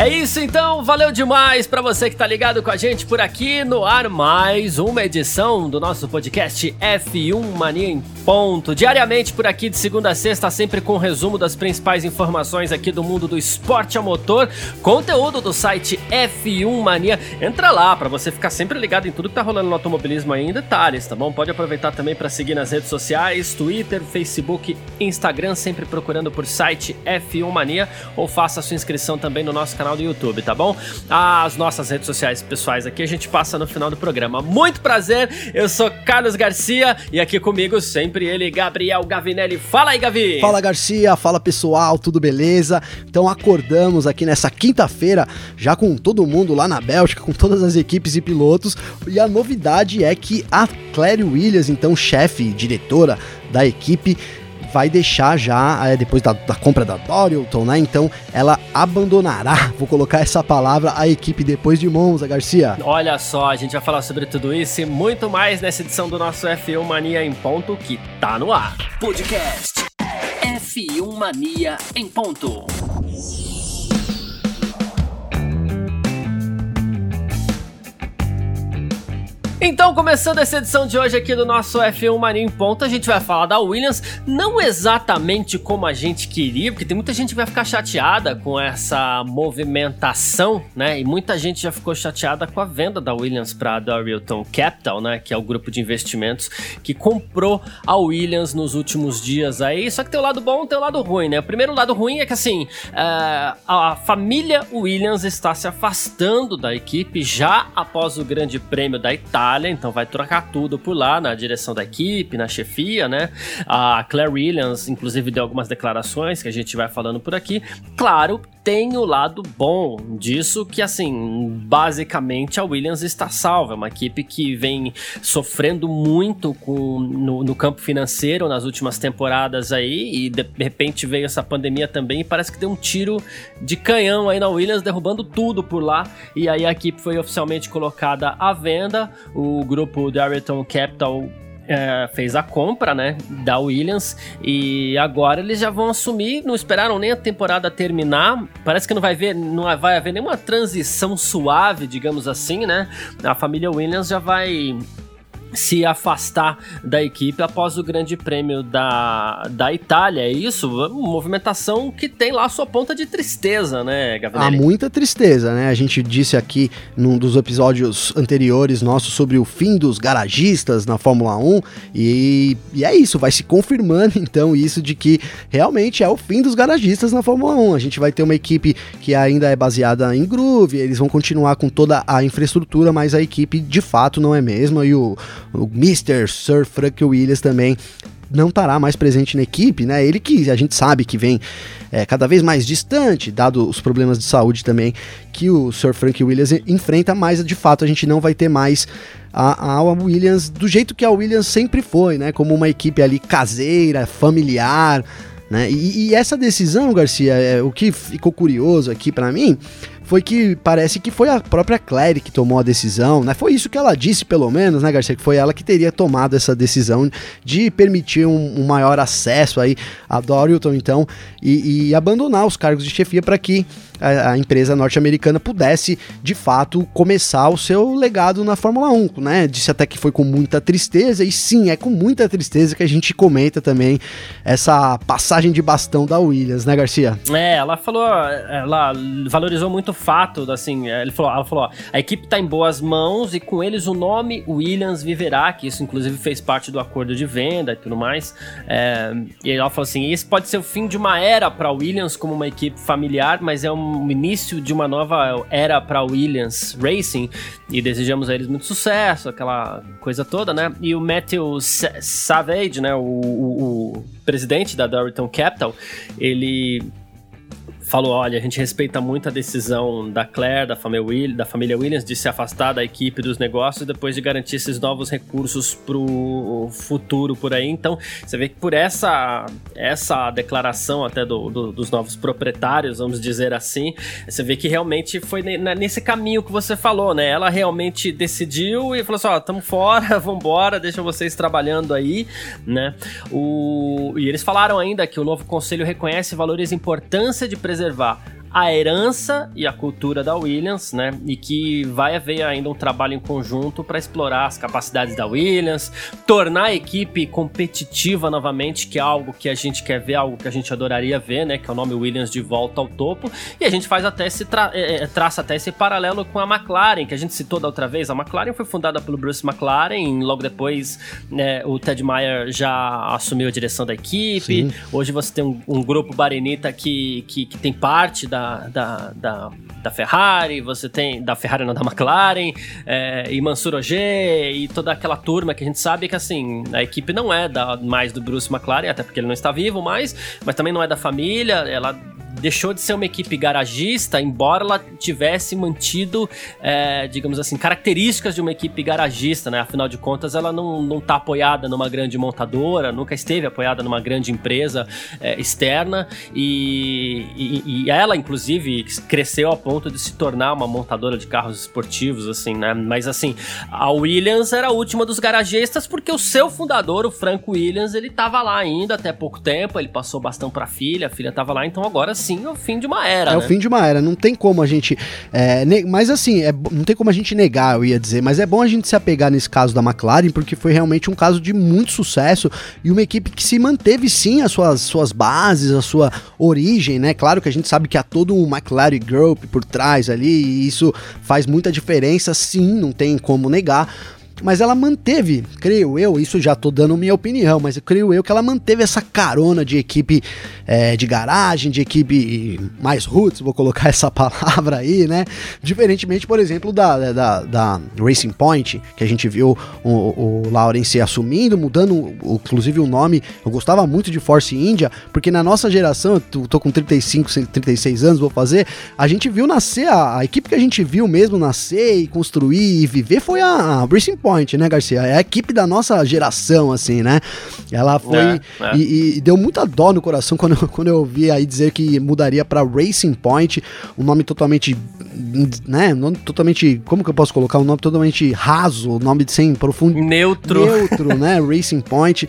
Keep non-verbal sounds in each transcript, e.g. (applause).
É isso então, valeu demais para você que tá ligado com a gente por aqui no ar mais uma edição do nosso podcast F1 Mania em ponto. Diariamente por aqui de segunda a sexta, sempre com um resumo das principais informações aqui do mundo do esporte a motor, conteúdo do site F1 Mania. Entra lá para você ficar sempre ligado em tudo que tá rolando no automobilismo aí em detalhes, tá bom? Pode aproveitar também para seguir nas redes sociais, Twitter, Facebook, Instagram, sempre procurando por site F1 Mania ou faça sua inscrição também no nosso canal canal do YouTube, tá bom? As nossas redes sociais pessoais aqui a gente passa no final do programa. Muito prazer, eu sou Carlos Garcia e aqui comigo sempre ele, Gabriel Gavinelli. Fala aí, Gavi! Fala, Garcia, fala pessoal, tudo beleza? Então acordamos aqui nessa quinta-feira, já com todo mundo lá na Bélgica, com todas as equipes e pilotos, e a novidade é que a Claire Williams, então chefe, diretora da equipe, vai deixar já, é, depois da, da, compra da Dorilton, né? Então ela abandonará, (laughs) vou colocar essa palavra, a equipe depois de Monza, Garcia. Olha só, a gente vai falar sobre tudo isso e muito mais nessa edição do nosso F1 Mania em Ponto que tá no ar. Podcast F1 Mania em Ponto. Então, começando essa edição de hoje aqui do nosso F1 Mania em Ponto, a gente vai falar da Williams, não exatamente como a gente queria, porque tem muita gente que vai ficar chateada com essa movimentação, né? E muita gente já ficou chateada com a venda da Williams para a Dorilton Capital, né? Que é o grupo de investimentos que comprou a Williams nos últimos dias aí. Só que tem o lado bom tem o lado ruim, né? O primeiro lado ruim é que, assim, uh, a família Williams está se afastando da equipe já após o Grande Prêmio da Itália Itália, então vai trocar tudo por lá, na direção da equipe, na chefia, né? A Claire Williams, inclusive, deu algumas declarações que a gente vai falando por aqui. Claro, tem o lado bom disso, que assim, basicamente a Williams está salva. É uma equipe que vem sofrendo muito com, no, no campo financeiro nas últimas temporadas aí, e de, repente veio essa pandemia também, e parece que deu um tiro de canhão aí na Williams, derrubando tudo por lá. E aí a equipe foi oficialmente colocada à venda o grupo Darrington Capital é, fez a compra, né, da Williams. E agora eles já vão assumir, não esperaram nem a temporada terminar, parece que não vai ver, não vai haver nenhuma transição suave, digamos assim, né, a família Williams já vai se afastar da equipe após o Grande Prêmio da, da Itália. É isso? Uma movimentação que tem lá a sua ponta de tristeza, né, Gabriel? Há muita tristeza, né? A gente disse aqui num dos episódios anteriores nossos sobre o fim dos garagistas na Fórmula 1 e, e é isso, vai se confirmando (laughs) então isso de que realmente é o fim dos garagistas na Fórmula 1. A gente vai ter uma equipe que ainda é baseada em groove, eles vão continuar com toda a infraestrutura, mas a equipe de fato não é mesma e o o Mr. Sir Frank Williams também não estará mais presente na equipe, né? Ele que a gente sabe que vem é, cada vez mais distante, dado os problemas de saúde também que o Sir Frank Williams enfrenta, mas de fato a gente não vai ter mais a, a Williams do jeito que a Williams sempre foi, né? Como uma equipe ali caseira, familiar, né? E, e essa decisão, Garcia, é, o que ficou curioso aqui para mim foi que parece que foi a própria Claire que tomou a decisão, né? Foi isso que ela disse, pelo menos, né, Garcia? Que foi ela que teria tomado essa decisão de permitir um, um maior acesso aí a Dorilton, então, e, e abandonar os cargos de chefia para que a, a empresa norte-americana pudesse, de fato, começar o seu legado na Fórmula 1, né? Disse até que foi com muita tristeza, e sim, é com muita tristeza que a gente comenta também essa passagem de bastão da Williams, né, Garcia? É, ela falou, ela valorizou muito fato, assim, ele falou, ela falou, ó, a equipe tá em boas mãos e com eles o nome Williams viverá, que isso inclusive fez parte do acordo de venda e tudo mais. É, e ela falou assim, esse pode ser o fim de uma era para Williams como uma equipe familiar, mas é um início de uma nova era para Williams Racing e desejamos a eles muito sucesso, aquela coisa toda, né? E o Matthew Savage, né, o, o, o presidente da Dorilton Capital, ele falou: olha, a gente respeita muito a decisão da Claire, da família, Will, da família Williams, de se afastar da equipe dos negócios depois de garantir esses novos recursos pro futuro por aí. Então, você vê que por essa, essa declaração até do, do, dos novos proprietários, vamos dizer assim, você vê que realmente foi nesse caminho que você falou, né? Ela realmente decidiu e falou assim: ó, oh, tamo fora, (laughs) vambora, deixa vocês trabalhando aí, né? O, e eles falaram ainda que o novo conselho reconhece valores e importância de preservar a herança e a cultura da Williams, né? E que vai haver ainda um trabalho em conjunto para explorar as capacidades da Williams, tornar a equipe competitiva novamente, que é algo que a gente quer ver, algo que a gente adoraria ver, né? Que é o nome Williams de volta ao topo. E a gente faz até esse tra é, é, traça até esse paralelo com a McLaren, que a gente citou da outra vez. A McLaren foi fundada pelo Bruce McLaren, logo depois né, o Ted Meyer já assumiu a direção da equipe. Sim. Hoje você tem um, um grupo Barenita que, que, que tem parte da da, da, da, Ferrari, você tem. Da Ferrari, não, da McLaren, é, e Mansur Ogier, e toda aquela turma que a gente sabe que, assim, a equipe não é da, mais do Bruce McLaren, até porque ele não está vivo mais, mas também não é da família, ela deixou de ser uma equipe garagista, embora ela tivesse mantido, é, digamos assim, características de uma equipe garagista, né? Afinal de contas, ela não, não tá apoiada numa grande montadora, nunca esteve apoiada numa grande empresa é, externa e, e, e, ela, inclusive, cresceu a ponto de se tornar uma montadora de carros esportivos, assim, né? Mas, assim, a Williams era a última dos garagistas porque o seu fundador, o Frank Williams, ele tava lá ainda até pouco tempo, ele passou bastão pra filha, a filha tava lá, então agora sim sim o fim de uma era. É né? o fim de uma era. Não tem como a gente. É, mas assim, é, não tem como a gente negar, eu ia dizer. Mas é bom a gente se apegar nesse caso da McLaren, porque foi realmente um caso de muito sucesso e uma equipe que se manteve sim as suas, suas bases, a sua origem, né? Claro que a gente sabe que há todo um McLaren Group por trás ali, e isso faz muita diferença, sim, não tem como negar mas ela manteve, creio eu, isso já tô dando minha opinião, mas creio eu que ela manteve essa carona de equipe é, de garagem, de equipe mais roots, vou colocar (laughs) essa palavra aí, né? Diferentemente, por exemplo, da, da, da Racing Point, que a gente viu o, o Lawrence assumindo, mudando inclusive o nome. Eu gostava muito de Force India, porque na nossa geração, eu tô com 35, 36 anos, vou fazer, a gente viu nascer, a, a equipe que a gente viu mesmo nascer e construir e viver foi a, a Racing Point Point, né, Garcia? É a equipe da nossa geração, assim, né? Ela foi. É, é. E, e, deu muita dó no coração quando, (laughs) quando eu ouvi aí dizer que mudaria para Racing Point, um nome totalmente. né? Nome totalmente. Como que eu posso colocar? Um nome totalmente raso, um nome sem profundo. Neutro. Neutro, né? (laughs) Racing Point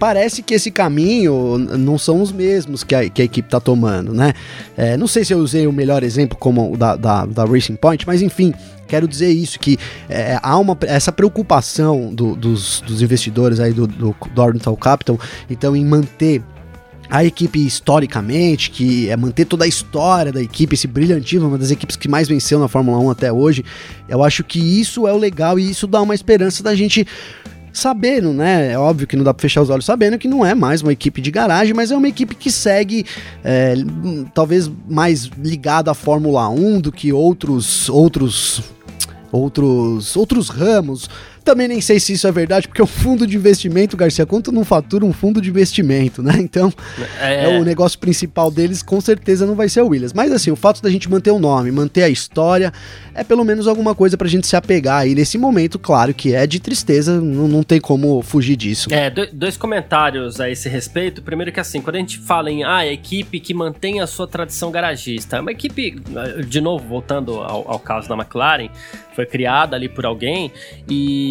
parece que esse caminho não são os mesmos que a, que a equipe está tomando, né? É, não sei se eu usei o melhor exemplo como o da, da, da Racing Point, mas enfim, quero dizer isso, que é, há uma, essa preocupação do, dos, dos, investidores aí do, do, do Capital, então, em manter a equipe historicamente, que é manter toda a história da equipe, esse brilhantismo, uma das equipes que mais venceu na Fórmula 1 até hoje. Eu acho que isso é o legal e isso dá uma esperança da gente sabendo, né? É óbvio que não dá pra fechar os olhos sabendo que não é mais uma equipe de garagem, mas é uma equipe que segue é, talvez mais ligada à Fórmula 1 do que outros outros outros outros ramos também nem sei se isso é verdade, porque o fundo de investimento, Garcia, quanto não fatura um fundo de investimento, né? Então, é... é... o negócio principal deles com certeza não vai ser o Williams. Mas assim, o fato da gente manter o nome, manter a história, é pelo menos alguma coisa pra gente se apegar aí nesse momento, claro que é de tristeza, não, não tem como fugir disso. É, dois comentários a esse respeito. Primeiro que assim, quando a gente fala em ah, equipe que mantém a sua tradição garagista, é uma equipe, de novo, voltando ao, ao caso da McLaren, foi criada ali por alguém e,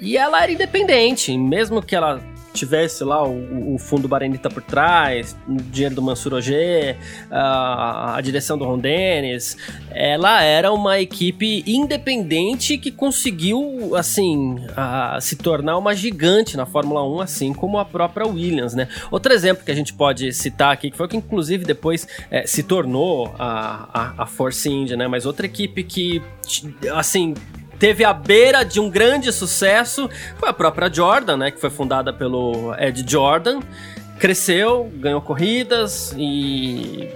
e ela era independente, mesmo que ela tivesse lá o, o fundo Barenita por trás, o dinheiro do Mansur Ogier, a, a, direção do Ron Dennis, ela era uma equipe independente que conseguiu, assim, a, se tornar uma gigante na Fórmula 1, assim como a própria Williams, né? Outro exemplo que a gente pode citar aqui, que foi o que inclusive depois é, se tornou a, a, a Force India, né? Mas outra equipe que, assim, teve a beira de um grande sucesso foi a própria Jordan, né, que foi fundada pelo Ed Jordan. Cresceu, ganhou corridas e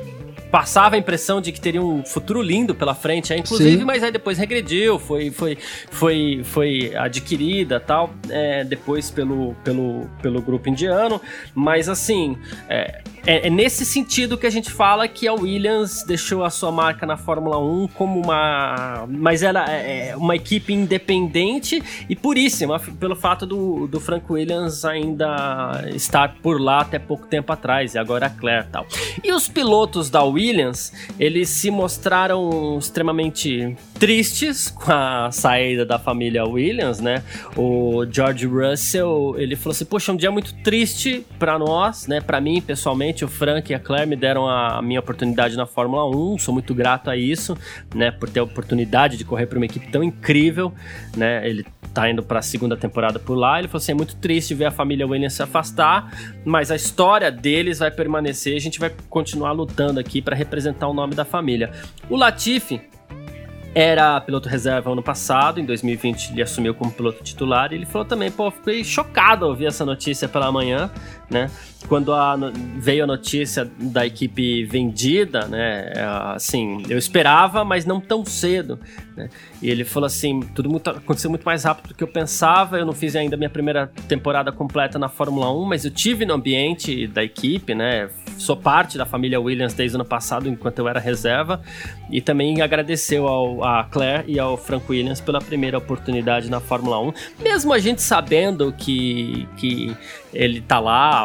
passava a impressão de que teria um futuro lindo pela frente, é, inclusive, Sim. mas aí depois regrediu, foi, foi, foi, foi adquirida tal, é, depois pelo, pelo, pelo grupo indiano, mas assim, é, é, é, nesse sentido que a gente fala que a Williams deixou a sua marca na Fórmula 1 como uma. Mas ela é, é uma equipe independente e puríssima, pelo fato do, do Frank Williams ainda estar por lá até pouco tempo atrás, e agora a Claire tal. E os pilotos da Williams, eles se mostraram extremamente tristes com a saída da família Williams, né? O George Russell, ele falou assim: "Poxa, um dia muito triste para nós, né? Para mim, pessoalmente, o Frank e a Claire me deram a minha oportunidade na Fórmula 1, sou muito grato a isso, né, por ter a oportunidade de correr para uma equipe tão incrível, né? Ele tá indo para a segunda temporada por lá. Ele falou assim: é muito triste ver a família Williams se afastar, mas a história deles vai permanecer. A gente vai continuar lutando aqui para representar o nome da família. O Latifi era piloto reserva ano passado, em 2020 ele assumiu como piloto titular e ele falou também, pô, fiquei chocado ao ouvir essa notícia pela manhã, né? quando a, veio a notícia da equipe vendida, né, é, assim, eu esperava, mas não tão cedo, né, e ele falou assim, tudo muito, aconteceu muito mais rápido do que eu pensava, eu não fiz ainda minha primeira temporada completa na Fórmula 1, mas eu tive no ambiente da equipe, né, sou parte da família Williams desde o ano passado, enquanto eu era reserva, e também agradeceu ao, a Claire e ao Frank Williams pela primeira oportunidade na Fórmula 1, mesmo a gente sabendo que, que ele tá lá,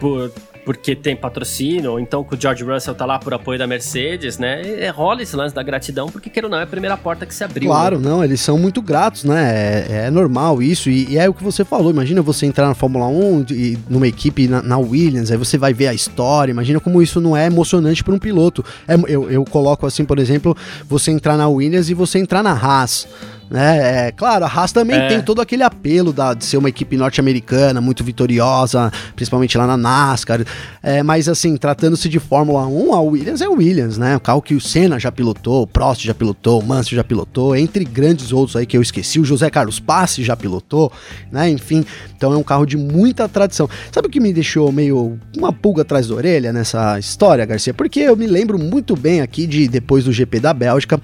por porque tem patrocínio, ou então que o George Russell tá lá por apoio da Mercedes, né? E rola esse lance da gratidão, porque queira ou não, é a primeira porta que se abriu. Claro, né? não, eles são muito gratos, né? É, é normal isso, e, e, é o que você falou. Imagina você entrar na Fórmula 1 e numa equipe na, na, Williams, aí você vai ver a história. Imagina como isso não é emocionante para um piloto. É, eu, eu coloco assim, por exemplo, você entrar na Williams e você entrar na Haas. Né? É, claro, a Haas também é. tem todo aquele apelo da, de ser uma equipe norte-americana muito vitoriosa, principalmente lá na NASCAR. É, mas assim, tratando-se de Fórmula 1, a Williams é Williams, né? O carro que o Senna já pilotou, o Prost já pilotou, o Mansell já pilotou, entre grandes outros aí que eu esqueci, o José Carlos Passe já pilotou, né? Enfim, então é um carro de muita tradição. Sabe o que me deixou meio uma pulga atrás da orelha nessa história, Garcia? Porque eu me lembro muito bem aqui de depois do GP da Bélgica,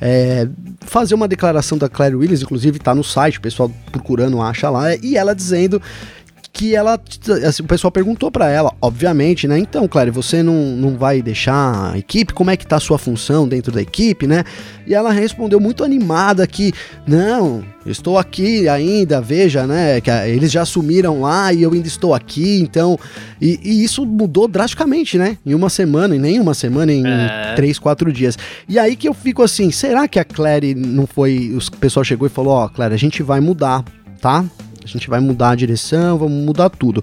é, fazer uma declaração da Claire Williams, inclusive tá no site, o pessoal procurando acha lá, e ela dizendo que ela, assim, o pessoal perguntou para ela, obviamente, né? Então, Claire, você não, não vai deixar a equipe? Como é que tá a sua função dentro da equipe, né? E ela respondeu muito animada que, não, estou aqui ainda, veja, né? Que eles já assumiram lá e eu ainda estou aqui, então. E, e isso mudou drasticamente, né? Em uma semana, em nem uma semana, em é. três, quatro dias. E aí que eu fico assim, será que a Claire não foi. O pessoal chegou e falou: Ó, oh, Claire, a gente vai mudar, tá? A gente vai mudar a direção, vamos mudar tudo.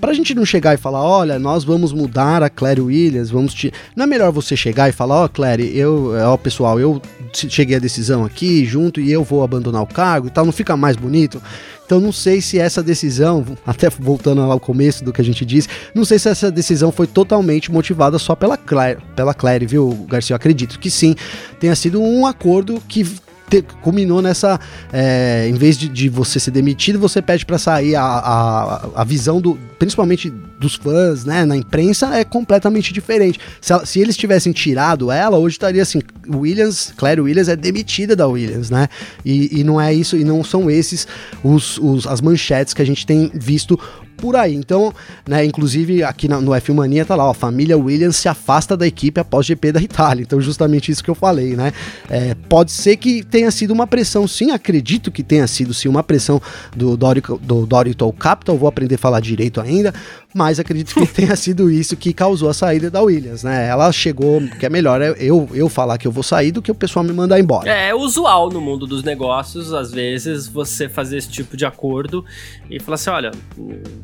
Pra gente não chegar e falar, olha, nós vamos mudar a Claire Williams, vamos te... Não é melhor você chegar e falar, ó, oh, Claire, eu, ó, pessoal, eu cheguei à decisão aqui junto e eu vou abandonar o cargo e tal, não fica mais bonito? Então não sei se essa decisão, (laughs) até voltando ao começo do que a gente disse, não sei se essa decisão foi totalmente motivada só pela Claire, pela Claire, viu, Garcia? Eu acredito que sim, tenha sido um acordo que te, culminou nessa. É, em vez de, de, você ser demitido, você pede para sair. A, a, a, visão do. Principalmente dos fãs, né? Na imprensa é completamente diferente. Se, ela, se eles tivessem tirado ela, hoje estaria assim: Williams, Claire Williams é demitida da Williams, né? E, e não é isso, e não são esses os, os, as manchetes que a gente tem visto por aí. Então, né, inclusive aqui na, no F1 Mania tá lá, ó, família Williams se afasta da equipe após GP da Itália. Então, justamente isso que eu falei, né? É, pode ser que tenha sido uma pressão, sim, acredito que tenha sido sim uma pressão do Dorico, do Dorito Capital, vou aprender a falar direito ainda, mas acredito que (laughs) tenha sido isso que causou a saída da Williams, né? Ela chegou, que é melhor eu, eu falar que eu vou sair do que o pessoal me mandar embora. É, é usual no mundo dos negócios, às vezes, você fazer esse tipo de acordo e falar assim, olha,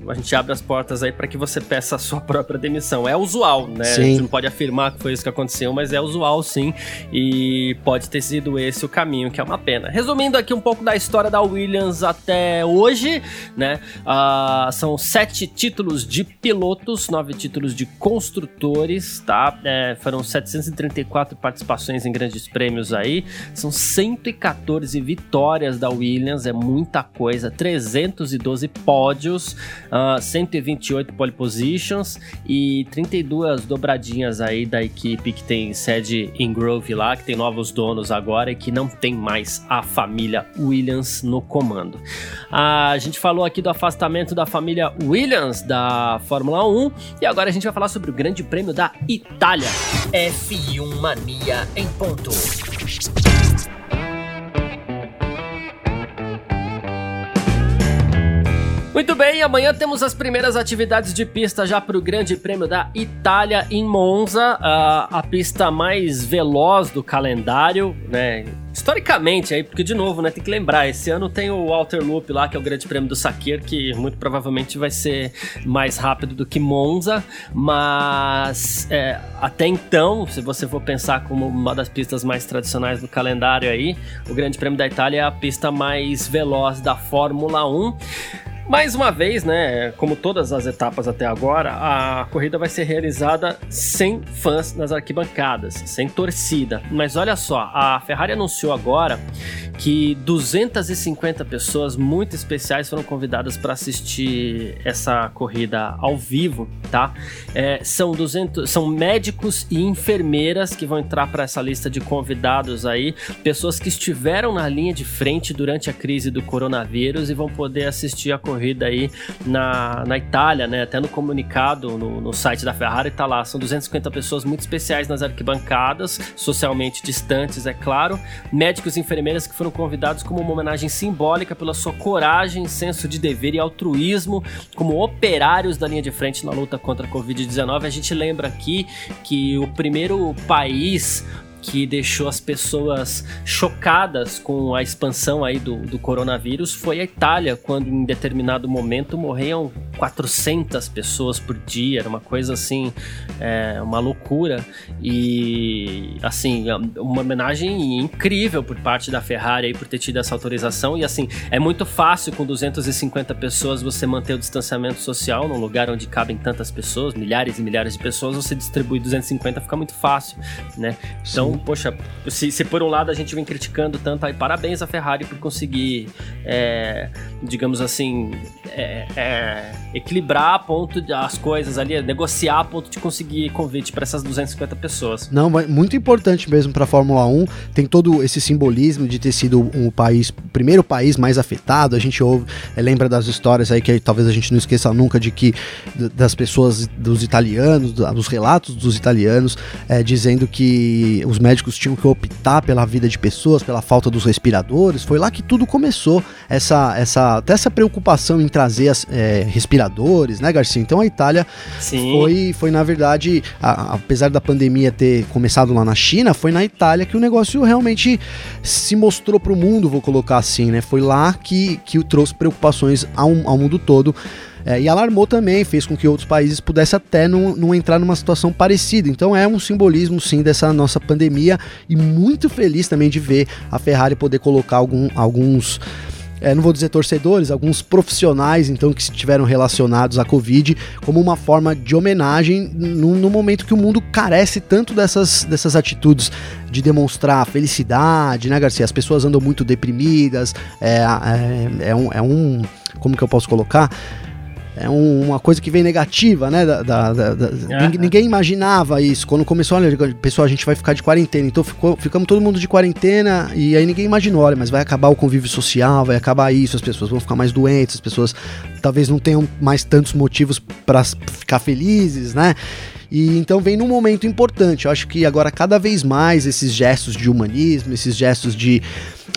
a gente abre as portas aí para que você peça a sua (laughs) própria demissão. É usual, né? Sim. A gente não pode afirmar que foi isso que aconteceu, mas é usual sim, e pode ter sido esse o caminho, que é uma pena. Resumindo aqui um pouco da história da Williams até hoje, né? Uh, são sete títulos de pilotos, nove títulos de construtores, tá? É, foram 734 participações em grandes prêmios aí, são 114 vitórias da Williams, é muita coisa, 312 pódios, uh, 128 pole positions e 32 dobradinhas aí da equipe que tem sede em Grove lá, que tem novos donos agora e que não tem mais a família Williams no comando. Uh, a gente falou aqui do afastamento da família Williams da Fórmula 1 e agora a gente vai falar sobre o Grande Prêmio da Itália. F1 Mania em ponto. Muito bem, amanhã temos as primeiras atividades de pista já para o Grande Prêmio da Itália em Monza, a, a pista mais veloz do calendário, né? Historicamente aí, porque de novo, né, tem que lembrar, esse ano tem o Walter Loop lá, que é o Grande Prêmio do Sakir, que muito provavelmente vai ser mais rápido do que Monza, mas é, até então, se você for pensar como uma das pistas mais tradicionais do calendário aí, o Grande Prêmio da Itália é a pista mais veloz da Fórmula 1. Mais uma vez, né, como todas as etapas até agora, a corrida vai ser realizada sem fãs nas arquibancadas, sem torcida. Mas olha só, a Ferrari anunciou agora que 250 pessoas muito especiais foram convidadas para assistir essa corrida ao vivo, tá? É, são 200, são médicos e enfermeiras que vão entrar para essa lista de convidados aí, pessoas que estiveram na linha de frente durante a crise do coronavírus e vão poder assistir a corrida corrida aí na, na Itália, né? Até no comunicado no, no site da Ferrari tá lá, são 250 pessoas muito especiais nas arquibancadas, socialmente distantes, é claro, médicos e enfermeiras que foram convidados como uma homenagem simbólica pela sua coragem, senso de dever e altruísmo como operários da linha de frente na luta contra a Covid-19. A gente lembra aqui que o primeiro país que deixou as pessoas chocadas com a expansão aí do, do coronavírus foi a Itália, quando em determinado momento morriam 400 pessoas por dia, era uma coisa assim, é, uma loucura. E assim, uma homenagem incrível por parte da Ferrari aí por ter tido essa autorização. E assim, é muito fácil com 250 pessoas você manter o distanciamento social num lugar onde cabem tantas pessoas, milhares e milhares de pessoas, você distribui 250 fica muito fácil, né? Então, Poxa, se, se, por um lado a gente vem criticando tanto aí, parabéns à Ferrari por conseguir, é, digamos assim, é, é, equilibrar a ponto de as coisas ali, negociar a ponto de conseguir convite para essas 250 pessoas. Não, muito importante mesmo para a Fórmula 1. Tem todo esse simbolismo de ter sido um país, o primeiro país mais afetado. A gente ouve, é, lembra das histórias aí que talvez a gente não esqueça nunca de que das pessoas, dos italianos, dos relatos dos italianos, é, dizendo que os médicos tinham que optar pela vida de pessoas, pela falta dos respiradores. Foi lá que tudo começou, essa, essa, até essa preocupação em trazer as, é, respiradores, né, Garcia? Então a Itália foi, foi, na verdade, a, apesar da pandemia ter começado lá na China, foi na Itália que o negócio realmente se mostrou para o mundo, vou colocar assim, né? Foi lá que, que trouxe preocupações ao, ao mundo todo. É, e alarmou também, fez com que outros países pudessem até não, não entrar numa situação parecida. Então é um simbolismo sim dessa nossa pandemia e muito feliz também de ver a Ferrari poder colocar algum, alguns é, não vou dizer torcedores, alguns profissionais então que estiveram relacionados à Covid como uma forma de homenagem no, no, momento que o mundo carece tanto dessas, dessas atitudes de demonstrar felicidade, né, Garcia? As pessoas andam muito deprimidas, é, é, é um, é um. Como que eu posso colocar? É um, uma coisa que vem negativa, né? Da, da, da, da ninguém, ninguém, imaginava isso. Quando começou, olha, pessoal, a gente vai ficar de quarentena. Então ficou, ficamos todo mundo de quarentena e aí ninguém imaginou, olha, mas vai acabar o convívio social, vai acabar isso, as pessoas vão ficar mais doentes, as pessoas talvez não tenham mais tantos motivos para ficar felizes, né? E então vem num momento importante. Eu acho que agora cada vez mais esses gestos de humanismo, esses gestos de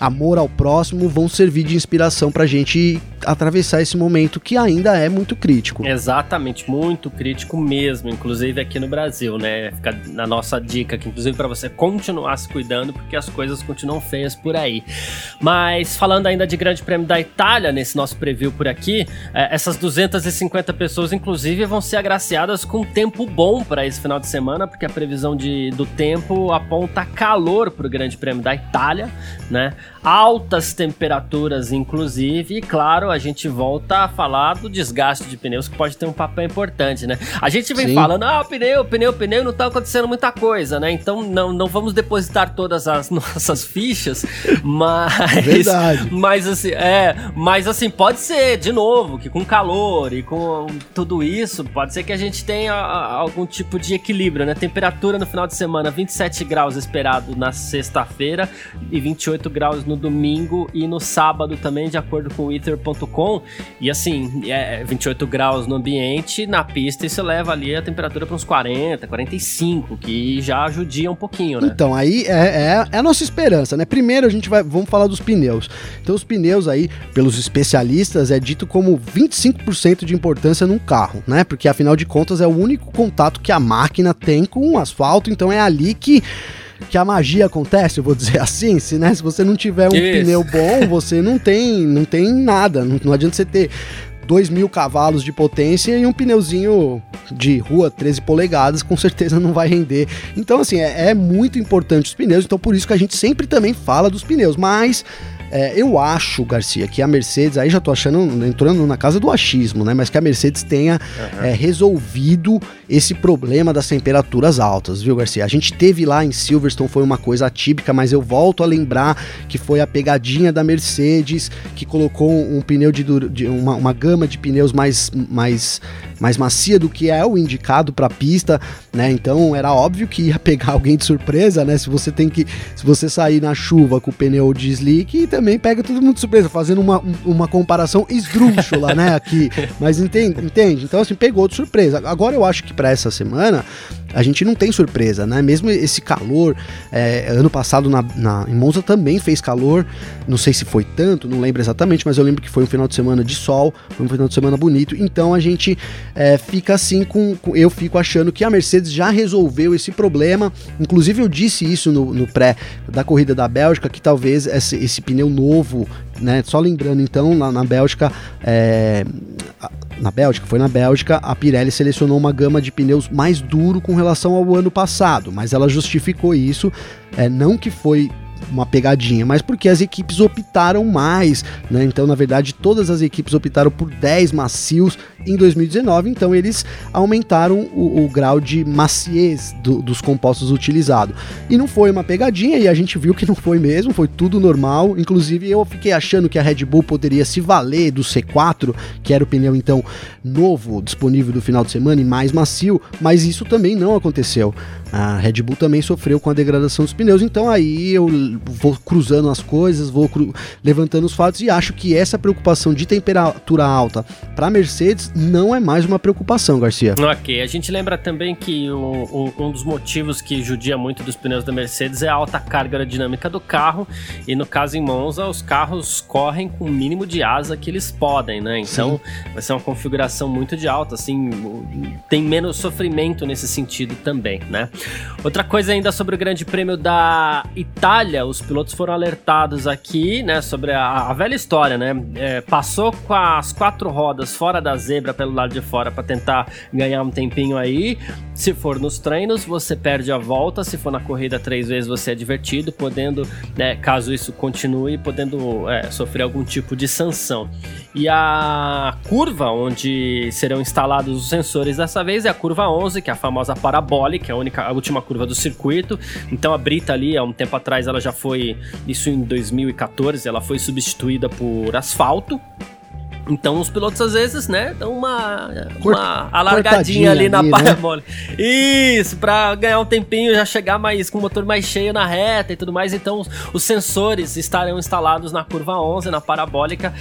amor ao próximo vão servir de inspiração pra gente atravessar esse momento que ainda é muito crítico. Exatamente, muito crítico mesmo, inclusive aqui no Brasil, né? Fica na nossa dica aqui, inclusive para você continuar se cuidando, porque as coisas continuam feias por aí. Mas falando ainda de Grande Prêmio da Itália, nesse nosso preview por aqui, é, essas 250 pessoas, inclusive, vão ser agraciadas com tempo bom para esse final de semana, porque a previsão de, do tempo aponta calor para o Grande Prêmio da Itália, né? Altas temperaturas, inclusive, e claro, a gente volta a falar do desgaste de pneus, que pode ter um papel importante, né? A gente vem Sim. falando, ah, pneu, pneu, pneu, não tá acontecendo muita coisa, né? Então não, não vamos depositar todas as (laughs) nossas fichas, mas. Verdade. Mas assim, é, mas assim, pode ser, de novo, que com calor e com tudo isso, pode ser que a gente tenha algum tipo de equilíbrio, né? Temperatura no final de semana, 27 graus esperado na sexta-feira e 28 graus no domingo e no sábado também, de acordo com o Ether.com. E assim, é 28 graus no ambiente, na pista isso leva ali a temperatura para uns 40, 45, que já ajudia um pouquinho, né? Então, aí é, é, é, a nossa esperança, né? Primeiro a gente vai, vamos falar dos pneus. Então, os pneus aí, pelos especialistas, é dito como 25% de importância num carro, né? Porque afinal de contas é o único contato que a máquina tem com o asfalto, então é ali que que a magia acontece, eu vou dizer assim, se, né, se você não tiver um Isso. pneu bom, você não tem, não tem nada, não, não adianta você ter 2 mil cavalos de potência e um pneuzinho de rua 13 polegadas, com certeza não vai render. Então, assim, é, é muito importante os pneus, então por isso que a gente sempre também fala dos pneus, mas é, eu acho, Garcia, que a Mercedes, aí já tô achando, entrando na casa do achismo, né? Mas que a Mercedes tenha uhum. é, resolvido esse problema das temperaturas altas, viu, Garcia? A gente teve lá em Silverstone, foi uma coisa atípica, mas eu volto a lembrar que foi a pegadinha da Mercedes que colocou um pneu de, de uma, uma gama de pneus mais, mais, mais macia do que é o indicado para a pista, né? Então era óbvio que ia pegar (laughs) alguém de surpresa, né? Se você tem que, se você sair na chuva com o pneu de slick, também pega todo mundo de surpresa, fazendo uma, uma comparação esdrúxula, né, aqui. (laughs) Mas entende, entende? Então, assim, pegou de surpresa. Agora eu acho que para essa semana a gente não tem surpresa, né? Mesmo esse calor, é, ano passado na, na, em Monza também fez calor, não sei se foi tanto, não lembro exatamente, mas eu lembro que foi um final de semana de sol, foi um final de semana bonito, então a gente é, fica assim com, com, eu fico achando que a Mercedes já resolveu esse problema, inclusive eu disse isso no, no pré da corrida da Bélgica, que talvez esse, esse pneu novo, né, só lembrando então, lá na Bélgica, é, na Bélgica, foi na Bélgica, a Pirelli selecionou uma gama de pneus mais duro com relação ao ano passado, mas ela justificou isso, é, não que foi uma pegadinha, mas porque as equipes optaram mais, né? Então, na verdade, todas as equipes optaram por 10 macios em 2019, então eles aumentaram o, o grau de maciez do, dos compostos utilizados. E não foi uma pegadinha, e a gente viu que não foi mesmo, foi tudo normal. Inclusive, eu fiquei achando que a Red Bull poderia se valer do C4, que era o pneu então novo, disponível do final de semana e mais macio, mas isso também não aconteceu. A Red Bull também sofreu com a degradação dos pneus, então aí eu vou cruzando as coisas, vou levantando os fatos e acho que essa preocupação de temperatura alta para Mercedes não é mais uma preocupação, Garcia. Ok, a gente lembra também que um, um, dos motivos que judia muito dos pneus da Mercedes é a alta carga aerodinâmica do carro e no caso em Monza os carros correm com o mínimo de asa que eles podem, né? Então Sim. vai ser uma configuração muito de alta, assim, tem menos sofrimento nesse sentido também, né? Outra coisa ainda sobre o Grande Prêmio da Itália, os pilotos foram alertados aqui, né, sobre a, a velha história, né? É, passou com as quatro rodas fora da zebra pelo lado de fora para tentar ganhar um tempinho aí. Se for nos treinos, você perde a volta. Se for na corrida três vezes, você é divertido, podendo, né, caso isso continue, podendo é, sofrer algum tipo de sanção. E a curva onde serão instalados os sensores dessa vez é a curva 11, que é a famosa parabólica, a única, a última curva do circuito. Então a Brita ali, há um tempo atrás, ela já foi, isso em 2014, ela foi substituída por asfalto. Então os pilotos às vezes, né, dão uma, uma alargadinha ali na parabólica. Né? Isso, para ganhar um tempinho, já chegar mais com o motor mais cheio na reta e tudo mais. Então os, os sensores estarão instalados na curva 11, na parabólica,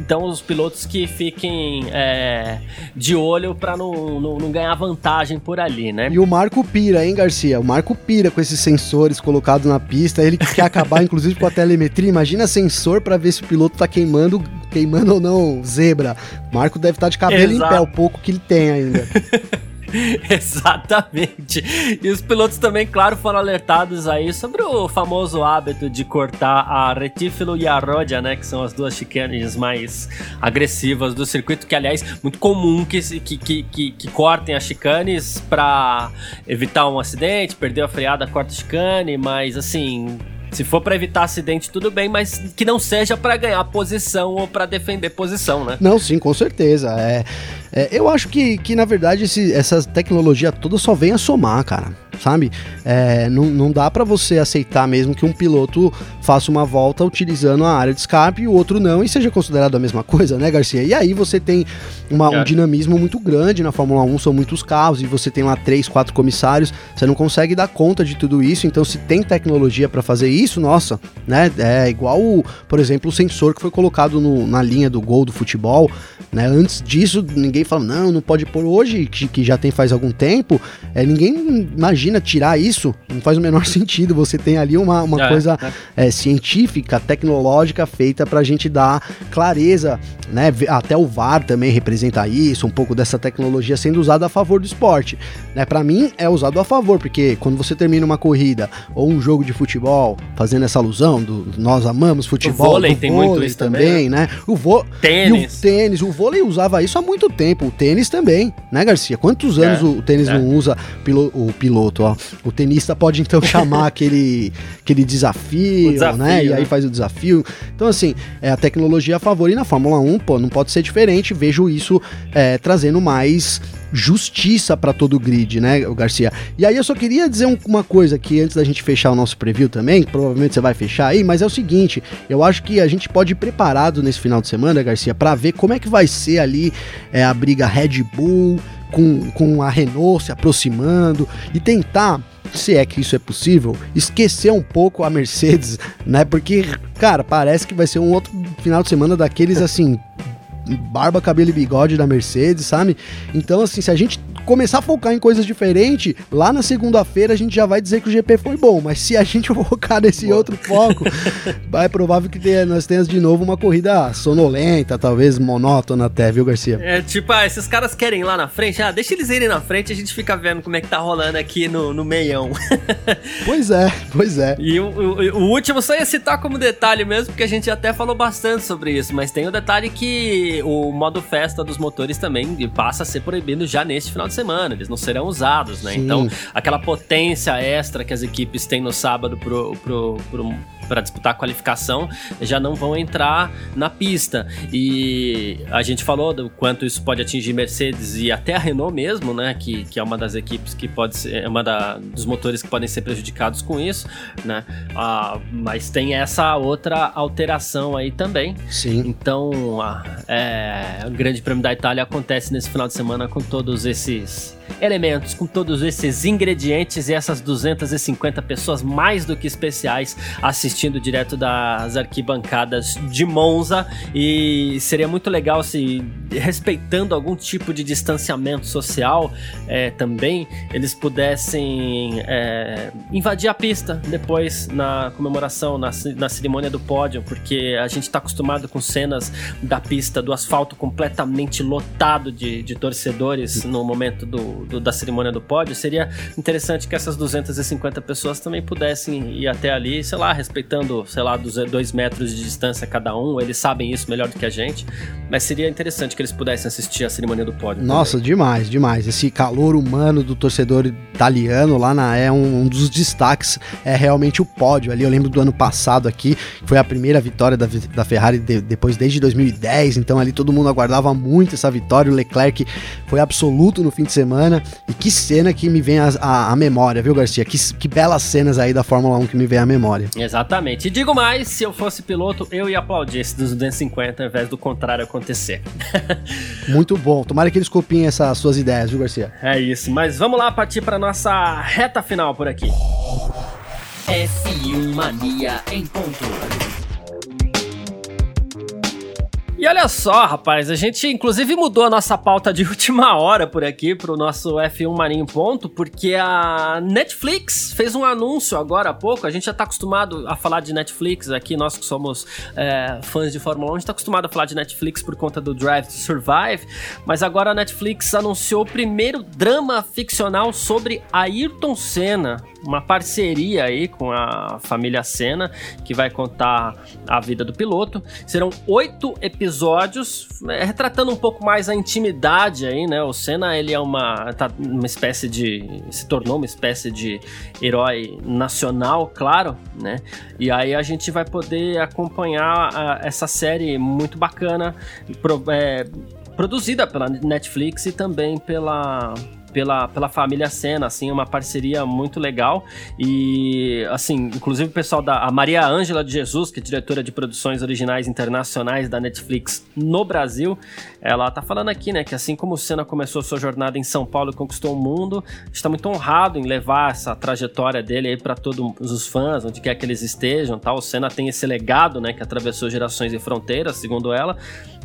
então, os pilotos que fiquem é, de olho para não, não, não, ganhar vantagem por ali, né? E o Marco pira, hein, Garcia? O Marco pira com esses sensores colocados na pista. Ele quer acabar, (laughs) inclusive, com a telemetria. Imagina sensor para ver se o piloto tá queimando, queimando ou não zebra. Marco deve estar tá de cabelo Exato. em pé, o pouco que ele tem ainda. (laughs) Exatamente. E os pilotos também, claro, foram alertados aí sobre o famoso hábito de cortar a retífilo e a rodia, né? Que são as duas chicanes mais agressivas do circuito, que aliás, muito comum que, que, que, que, que cortem as chicanes para evitar um acidente, perder a freada, corta a chicane, mas assim, se for para evitar acidente, tudo bem, mas que não seja para ganhar posição ou para defender posição, né? Não, sim, com certeza. É, é, eu acho que, que na verdade, esse, essa tecnologia toda só vem a somar, cara sabe? É, não, não dá para você aceitar mesmo que um piloto faça uma volta utilizando a área de escape e o outro não e seja considerado a mesma coisa, né, Garcia? E aí você tem uma, um dinamismo muito grande na Fórmula 1, são muitos carros e você tem lá três, quatro comissários, você não consegue dar conta de tudo isso, então se tem tecnologia para fazer isso, nossa, né? É igual, por exemplo, o sensor que foi colocado no, na linha do gol do futebol, né? Antes disso, ninguém fala, não, não pode pôr hoje, que, que já tem faz algum tempo, é, ninguém imagina imagina tirar isso, não faz o menor (laughs) sentido. Você tem ali uma, uma é, coisa é. É, científica, tecnológica feita para a gente dar clareza, né? Até o VAR também representa isso, um pouco dessa tecnologia sendo usada a favor do esporte. Né? Para mim é usado a favor, porque quando você termina uma corrida ou um jogo de futebol, fazendo essa alusão do, nós amamos futebol, o vôlei tem vôlei muito isso também, também né? O vo tênis. o tênis, o vôlei usava isso há muito tempo, o tênis também, né, Garcia? Quantos anos é, o tênis é. não usa pilo, o piloto? Ó. O tenista pode então (laughs) chamar aquele, aquele desafio, desafio, né? E aí né? faz o desafio. Então, assim, é a tecnologia a favor. E na Fórmula 1, pô, não pode ser diferente. Vejo isso é, trazendo mais justiça para todo o grid, né, o Garcia? E aí eu só queria dizer um, uma coisa aqui antes da gente fechar o nosso preview também, provavelmente você vai fechar aí, mas é o seguinte, eu acho que a gente pode ir preparado nesse final de semana, Garcia, para ver como é que vai ser ali é, a briga Red Bull, com, com a Renault se aproximando e tentar se é que isso é possível, esquecer um pouco a Mercedes, né? Porque, cara, parece que vai ser um outro final de semana daqueles assim, barba, cabelo e bigode da Mercedes, sabe? Então, assim, se a gente começar a focar em coisas diferentes, lá na segunda-feira a gente já vai dizer que o GP foi bom, mas se a gente (laughs) focar nesse Boa. outro foco, é provável que tenha, nós tenhamos de novo uma corrida sonolenta, talvez monótona até, viu, Garcia? É tipo, ah, esses caras querem ir lá na frente, ah, deixa eles irem na frente a gente fica vendo como é que tá rolando aqui no, no meião. (laughs) pois é, pois é. E o, o, o último só ia citar como detalhe mesmo, porque a gente até falou bastante sobre isso, mas tem o detalhe que o modo festa dos motores também passa a ser proibido já neste final de de semana, eles não serão usados, né? Sim. Então, aquela potência extra que as equipes têm no sábado pro, pro, pro para disputar a qualificação já não vão entrar na pista. E a gente falou do quanto isso pode atingir Mercedes e até a Renault mesmo, né? Que, que é uma das equipes que pode ser, é uma da, dos motores que podem ser prejudicados com isso, né? Ah, mas tem essa outra alteração aí também. Sim. Então, ah, é, o Grande Prêmio da Itália acontece nesse final de semana com todos esses elementos, com todos esses ingredientes e essas 250 pessoas mais do que especiais assistindo direto das arquibancadas de Monza. E seria muito legal se, respeitando algum tipo de distanciamento social é, também, eles pudessem é, invadir a pista depois na comemoração, na, na cerimônia do pódio, porque a gente está acostumado com cenas da pista, do asfalto completamente lotado de, de torcedores no momento do, do, da cerimônia do pódio, seria interessante que essas 250 pessoas também pudessem ir até ali, sei lá, respeitando, sei lá, dois metros de distância cada um. Eles sabem isso melhor do que a gente, mas seria interessante que eles pudessem assistir a cerimônia do pódio. Nossa, também. demais, demais. Esse calor humano do torcedor italiano lá na, é um, um, dos destaques, é realmente o pódio ali. Eu lembro do ano passado aqui, foi a primeira vitória da, da Ferrari de, depois desde 2010, então ali todo mundo aguardava muito essa vitória. O Leclerc foi absoluto no fim de semana semana. E que cena que me vem à memória, viu, Garcia? Que, que belas cenas aí da Fórmula 1 que me vem à memória. Exatamente. E digo mais, se eu fosse piloto, eu ia aplaudir esse dos 250 ao invés do contrário acontecer. (laughs) Muito bom. Tomara que eles copiem essas suas ideias, viu, Garcia? É isso. Mas vamos lá partir para nossa reta final por aqui. F1 Mania em ponto. E olha só, rapaz, a gente inclusive mudou a nossa pauta de (laughs) última hora por aqui pro nosso F1 Marinho Ponto, porque a Netflix fez um anúncio agora há pouco. A gente já tá acostumado a falar de Netflix aqui, nós que somos é, fãs de Fórmula 1, a gente tá acostumado a falar de Netflix por conta do Drive to Survive, mas agora a Netflix anunciou o primeiro drama ficcional sobre Ayrton Senna, uma parceria aí com a família Senna, que vai contar a vida do piloto. Serão oito episódios, é, retratando um pouco mais a intimidade aí, né? O Senna, ele é uma, tá uma espécie de, se tornou uma espécie de herói nacional, claro, né? E aí a gente vai poder acompanhar a, essa série muito bacana, pro, é, produzida pela Netflix e também pela pela, pela família Senna, assim, uma parceria muito legal. E, assim, inclusive o pessoal da Maria Ângela de Jesus, que é diretora de produções originais internacionais da Netflix no Brasil, ela tá falando aqui, né, que assim como o Senna começou sua jornada em São Paulo e conquistou o mundo, está muito honrado em levar essa trajetória dele aí para todos os fãs, onde quer que eles estejam, tá? O Senna tem esse legado, né, que atravessou gerações e fronteiras, segundo ela.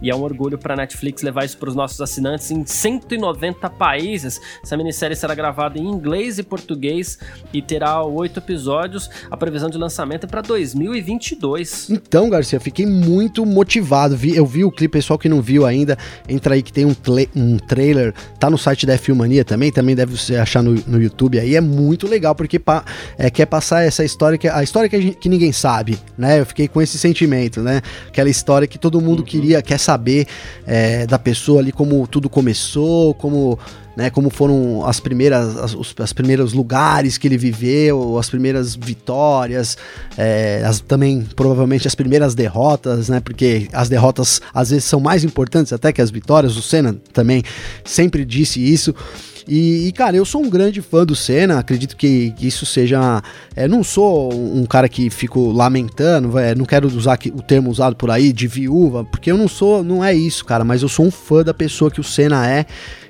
E é um orgulho para a Netflix levar isso para os nossos assinantes em 190 países. Essa minissérie será gravada em inglês e português e terá oito episódios. A previsão de lançamento é para 2022. Então, Garcia, fiquei muito motivado. Eu vi o clipe, pessoal que não viu ainda, entra aí que tem um, um trailer, tá no site da Filmania também, também deve você achar no, no YouTube aí. É muito legal porque pa, é, quer passar essa história, que, a história que, a gente, que ninguém sabe, né? Eu fiquei com esse sentimento, né? Aquela história que todo mundo uhum. queria, quer saber é, da pessoa ali como tudo começou, como né, como foram as primeiras as, os primeiros lugares que ele viveu, as primeiras vitórias, é, as, também provavelmente as primeiras derrotas, né, porque as derrotas às vezes são mais importantes até que as vitórias. O Senna também sempre disse isso. E, e, cara, eu sou um grande fã do Senna, acredito que, isso seja. É, não sou um cara que fico lamentando, é, não quero usar o termo usado por aí de viúva, porque eu não sou, não é isso, cara, mas eu sou um fã da pessoa que o Senna é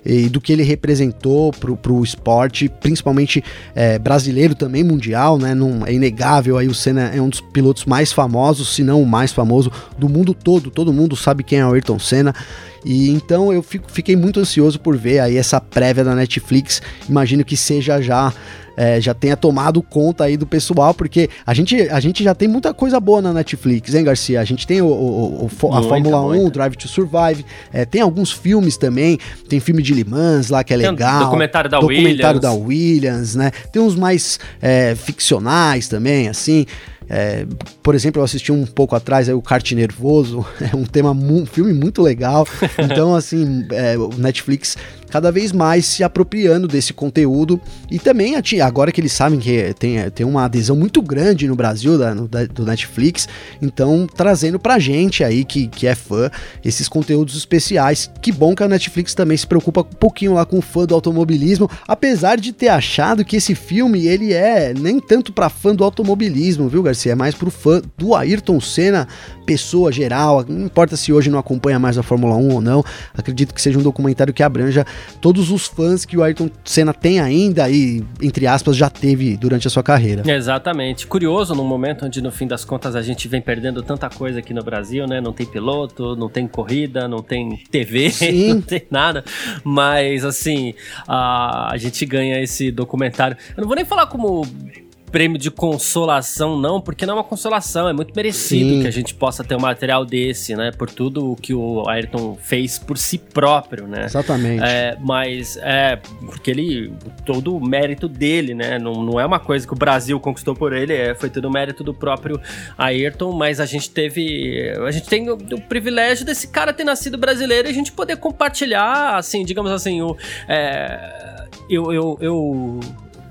e do que ele representou pro, pro esporte, principalmente é, brasileiro também, mundial, né? Não, é inegável aí o Senna é um dos pilotos mais famosos, se não o mais famoso do mundo todo, todo mundo sabe quem é o Ayrton Senna. E então eu fico, fiquei muito ansioso por ver aí essa prévia da Netflix. Imagino que seja já é, já tenha tomado conta aí do pessoal, porque a gente, a gente já tem muita coisa boa na Netflix, hein, Garcia? A gente tem o, o, o a Fórmula 1, Drive to Survive, é, tem alguns filmes também, tem filme de Le Mans lá que é tem legal. documentário da documentário Williams. da Williams, né? Tem uns mais é, ficcionais também, assim. É, por exemplo, eu assisti um pouco atrás aí, o Kart Nervoso, (laughs) é um tema, um filme muito legal. (laughs) Então, assim, é, o Netflix cada vez mais se apropriando desse conteúdo e também agora que eles sabem que tem, tem uma adesão muito grande no Brasil da, no, da, do Netflix, então trazendo pra gente aí que, que é fã esses conteúdos especiais. Que bom que a Netflix também se preocupa um pouquinho lá com o fã do automobilismo, apesar de ter achado que esse filme ele é nem tanto para fã do automobilismo, viu, Garcia? É mais pro fã do Ayrton Senna, pessoa geral, não importa se hoje não acompanha mais a Fórmula 1 ou não, acredito que seja um documentário que abranja todos os fãs que o Ayrton Senna tem ainda e, entre aspas, já teve durante a sua carreira. Exatamente. Curioso num momento onde, no fim das contas, a gente vem perdendo tanta coisa aqui no Brasil, né? Não tem piloto, não tem corrida, não tem TV, (laughs) Sim. não tem nada. Mas, assim, a, a gente ganha esse documentário. Eu não vou nem falar como prêmio de consolação, não, porque não é uma consolação, é muito merecido Sim. que a gente possa ter um material desse, né? Por tudo o que o Ayrton fez por si próprio, né? Exatamente. É, mas é porque ele. Todo o mérito dele, né? Não, não é uma coisa que o Brasil conquistou por ele, é, foi tudo o mérito do próprio Ayrton, mas a gente teve. A gente tem o, o privilégio desse cara ter nascido brasileiro e a gente poder compartilhar, assim, digamos assim, o. É, eu, eu, eu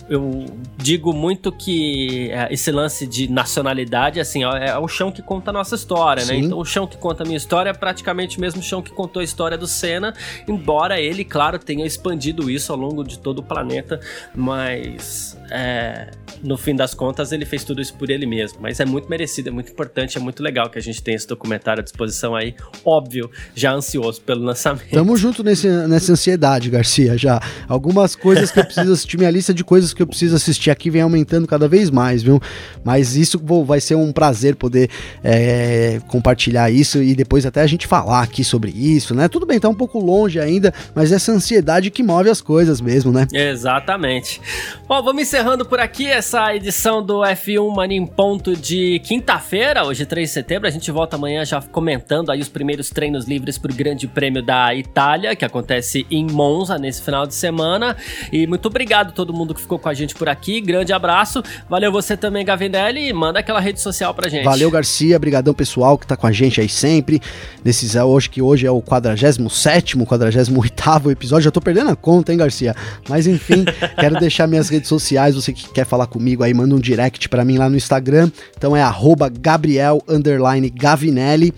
eu digo muito que é, esse lance de nacionalidade, assim, é o chão que conta a nossa história, né? Sim. né? Então, o chão que conta a minha história é praticamente o mesmo chão que contou a história do Senna, embora ele, claro, tenha expandido isso ao longo de todo o planeta, mas é, no fim das contas ele fez tudo isso por ele mesmo. Mas é muito merecido, é muito importante, é muito legal que a gente tenha esse documentário à disposição aí. Óbvio, já ansioso pelo lançamento. Tamo junto nesse, nessa ansiedade, Garcia, já. Algumas coisas que eu preciso assistir, minha lista de coisas que eu preciso assistir aqui vem aumentando cada vez mais, viu? Mas isso vou, vai ser um prazer poder é, compartilhar isso e depois até a gente falar aqui sobre isso, né? Tudo bem, tá um pouco longe ainda, mas essa ansiedade que move as coisas mesmo, né? Exatamente. Bom, vamos encerrando por aqui essa edição do F1 Mania em Ponto de quinta-feira, hoje 3 de setembro. A gente volta amanhã já comentando aí os primeiros treinos livres para o Grande Prêmio da Itália, que acontece em Monza nesse final de semana. E muito obrigado a todo mundo que ficou com a gente por aqui. Grande abraço. Valeu você também, Gavinelli. Manda aquela rede social pra gente. Valeu, Garcia. Obrigadão, pessoal, que tá com a gente aí sempre. Nesses, hoje que hoje é o 47 48 episódio. Já tô perdendo a conta, hein, Garcia? Mas enfim, (laughs) quero deixar minhas redes sociais. Você que quer falar comigo aí, manda um direct para mim lá no Instagram. Então é Gabriel Gavinelli.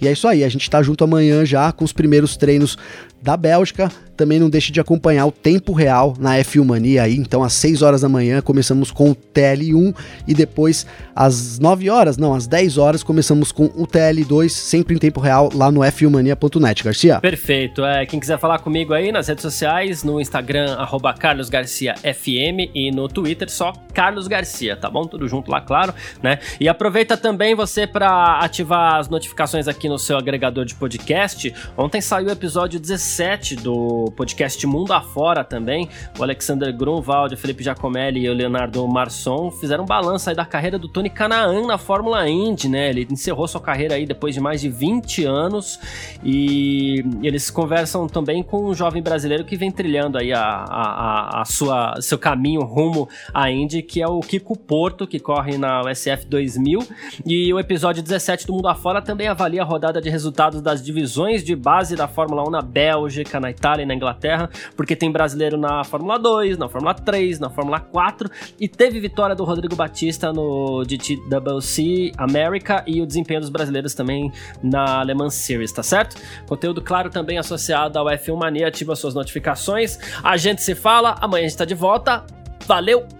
E é isso aí, a gente tá junto amanhã já com os primeiros treinos da Bélgica. Também não deixe de acompanhar o tempo real na F1 Mania aí. Então, às 6 horas da manhã, começamos com o TL1 e depois às 9 horas, não, às 10 horas, começamos com o TL2, sempre em tempo real lá no f1mania.net, Garcia. Perfeito. É, quem quiser falar comigo aí nas redes sociais, no Instagram, carlosgarciafm e no Twitter, só Carlos Garcia, tá bom? Tudo junto lá, claro, né? E aproveita também você para ativar as notificações aqui no seu agregador de podcast. Ontem saiu o episódio 17 do podcast Mundo Afora também. O Alexander Grunwald, o Felipe Giacomelli e o Leonardo Marçom fizeram um balanço aí da carreira do Tony Canaan na Fórmula Indy, né? Ele encerrou sua carreira aí depois de mais de 20 anos e eles conversam também com um jovem brasileiro que vem trilhando aí a, a, a sua, seu caminho rumo à Indy, que é o Kiko Porto, que corre na USF 2000. E o episódio 17 do Mundo Afora também avalia a rodada de resultados das divisões de base da Fórmula 1 na Bélgica, na Itália e na Inglaterra, porque tem brasileiro na Fórmula 2, na Fórmula 3, na Fórmula 4 e teve vitória do Rodrigo Batista no GTWC America e o desempenho dos brasileiros também na Le Mans Series, tá certo? Conteúdo claro também associado ao F1 Mania, ativa suas notificações. A gente se fala, amanhã a gente tá de volta. Valeu